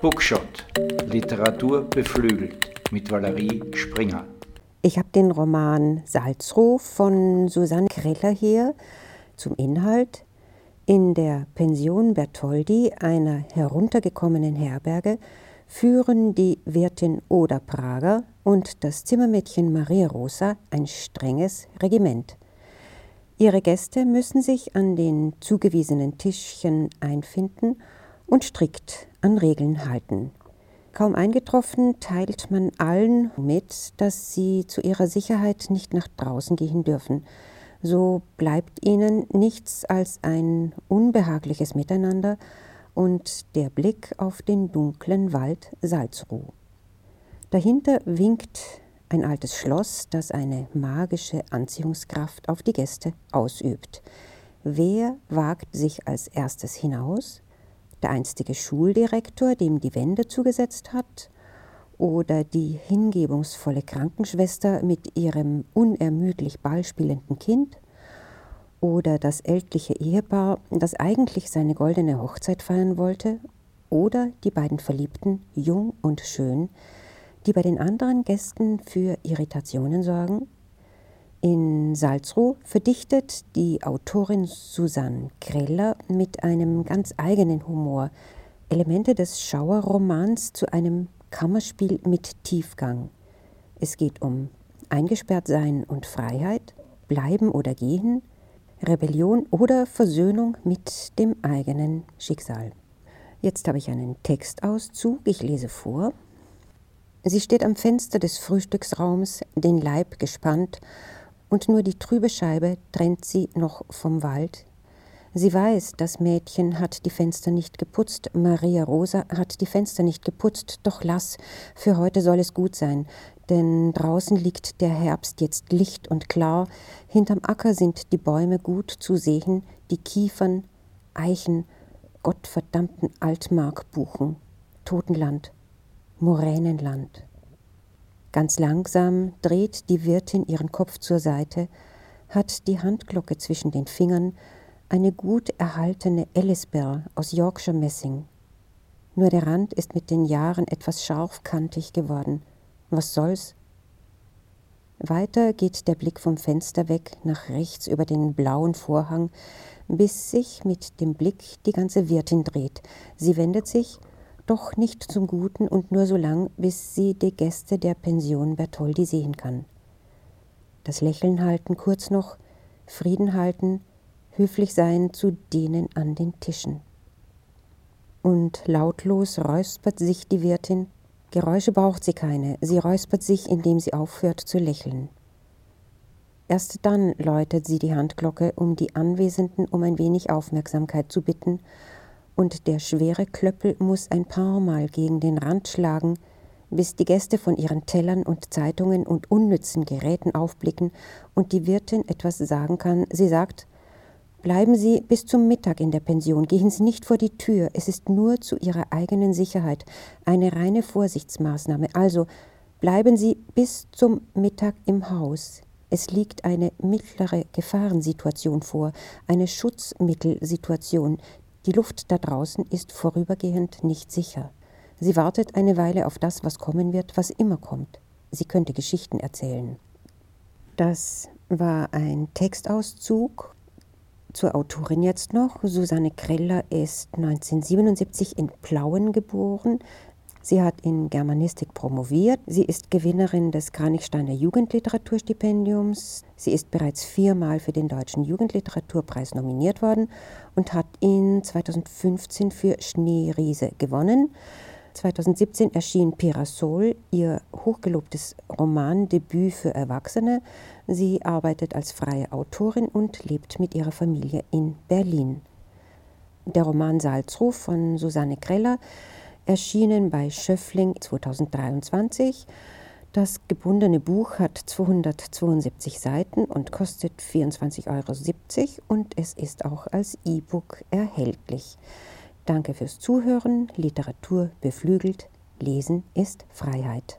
Bookshot. Literatur beflügelt mit Valerie Springer. Ich habe den Roman Salzruf von Susanne Kreller hier zum Inhalt. In der Pension Bertoldi, einer heruntergekommenen Herberge, führen die Wirtin Oda Prager und das Zimmermädchen Maria Rosa ein strenges Regiment. Ihre Gäste müssen sich an den zugewiesenen Tischchen einfinden und strikt an Regeln halten. Kaum eingetroffen, teilt man allen mit, dass sie zu ihrer Sicherheit nicht nach draußen gehen dürfen. So bleibt ihnen nichts als ein unbehagliches Miteinander und der Blick auf den dunklen Wald Salzruh. Dahinter winkt ein altes Schloss, das eine magische Anziehungskraft auf die Gäste ausübt. Wer wagt sich als erstes hinaus? Der einstige Schuldirektor, dem die Wände zugesetzt hat, oder die hingebungsvolle Krankenschwester mit ihrem unermüdlich ballspielenden Kind, oder das ältliche Ehepaar, das eigentlich seine goldene Hochzeit feiern wollte, oder die beiden Verliebten, jung und schön, die bei den anderen Gästen für Irritationen sorgen in Salzruh verdichtet die Autorin Susanne Greller mit einem ganz eigenen Humor Elemente des Schauerromans zu einem Kammerspiel mit Tiefgang. Es geht um Eingesperrtsein und Freiheit, Bleiben oder Gehen, Rebellion oder Versöhnung mit dem eigenen Schicksal. Jetzt habe ich einen Textauszug, ich lese vor. Sie steht am Fenster des Frühstücksraums, den Leib gespannt und nur die trübe Scheibe trennt sie noch vom Wald. Sie weiß, das Mädchen hat die Fenster nicht geputzt, Maria Rosa hat die Fenster nicht geputzt, doch lass, für heute soll es gut sein, denn draußen liegt der Herbst jetzt licht und klar, hinterm Acker sind die Bäume gut zu sehen, die Kiefern, Eichen, gottverdammten Altmarkbuchen, Totenland, Moränenland. Ganz langsam dreht die Wirtin ihren Kopf zur Seite, hat die Handglocke zwischen den Fingern, eine gut erhaltene Ellisbell aus Yorkshire Messing. Nur der Rand ist mit den Jahren etwas scharfkantig geworden. Was soll's? Weiter geht der Blick vom Fenster weg nach rechts über den blauen Vorhang, bis sich mit dem Blick die ganze Wirtin dreht. Sie wendet sich doch nicht zum Guten und nur so lang, bis sie die Gäste der Pension Bertoldi sehen kann. Das Lächeln halten kurz noch, Frieden halten, höflich sein zu denen an den Tischen. Und lautlos räuspert sich die Wirtin, Geräusche braucht sie keine, sie räuspert sich, indem sie aufhört zu lächeln. Erst dann läutet sie die Handglocke, um die Anwesenden um ein wenig Aufmerksamkeit zu bitten und der schwere Klöppel muss ein paar Mal gegen den Rand schlagen, bis die Gäste von ihren Tellern und Zeitungen und unnützen Geräten aufblicken und die Wirtin etwas sagen kann. Sie sagt, Bleiben Sie bis zum Mittag in der Pension, gehen Sie nicht vor die Tür, es ist nur zu Ihrer eigenen Sicherheit, eine reine Vorsichtsmaßnahme. Also bleiben Sie bis zum Mittag im Haus. Es liegt eine mittlere Gefahrensituation vor, eine Schutzmittelsituation, die Luft da draußen ist vorübergehend nicht sicher. Sie wartet eine Weile auf das, was kommen wird, was immer kommt. Sie könnte Geschichten erzählen. Das war ein Textauszug zur Autorin jetzt noch. Susanne Kreller ist 1977 in Plauen geboren. Sie hat in Germanistik promoviert. Sie ist Gewinnerin des Kranichsteiner Jugendliteraturstipendiums. Sie ist bereits viermal für den Deutschen Jugendliteraturpreis nominiert worden und hat ihn 2015 für Schneeriese gewonnen. 2017 erschien Pirasol, ihr hochgelobtes Romandebüt für Erwachsene. Sie arbeitet als freie Autorin und lebt mit ihrer Familie in Berlin. Der Roman Salzruf von Susanne Kreller erschienen bei Schöffling 2023. Das gebundene Buch hat 272 Seiten und kostet 24,70 Euro und es ist auch als E-Book erhältlich. Danke fürs Zuhören. Literatur beflügelt. Lesen ist Freiheit.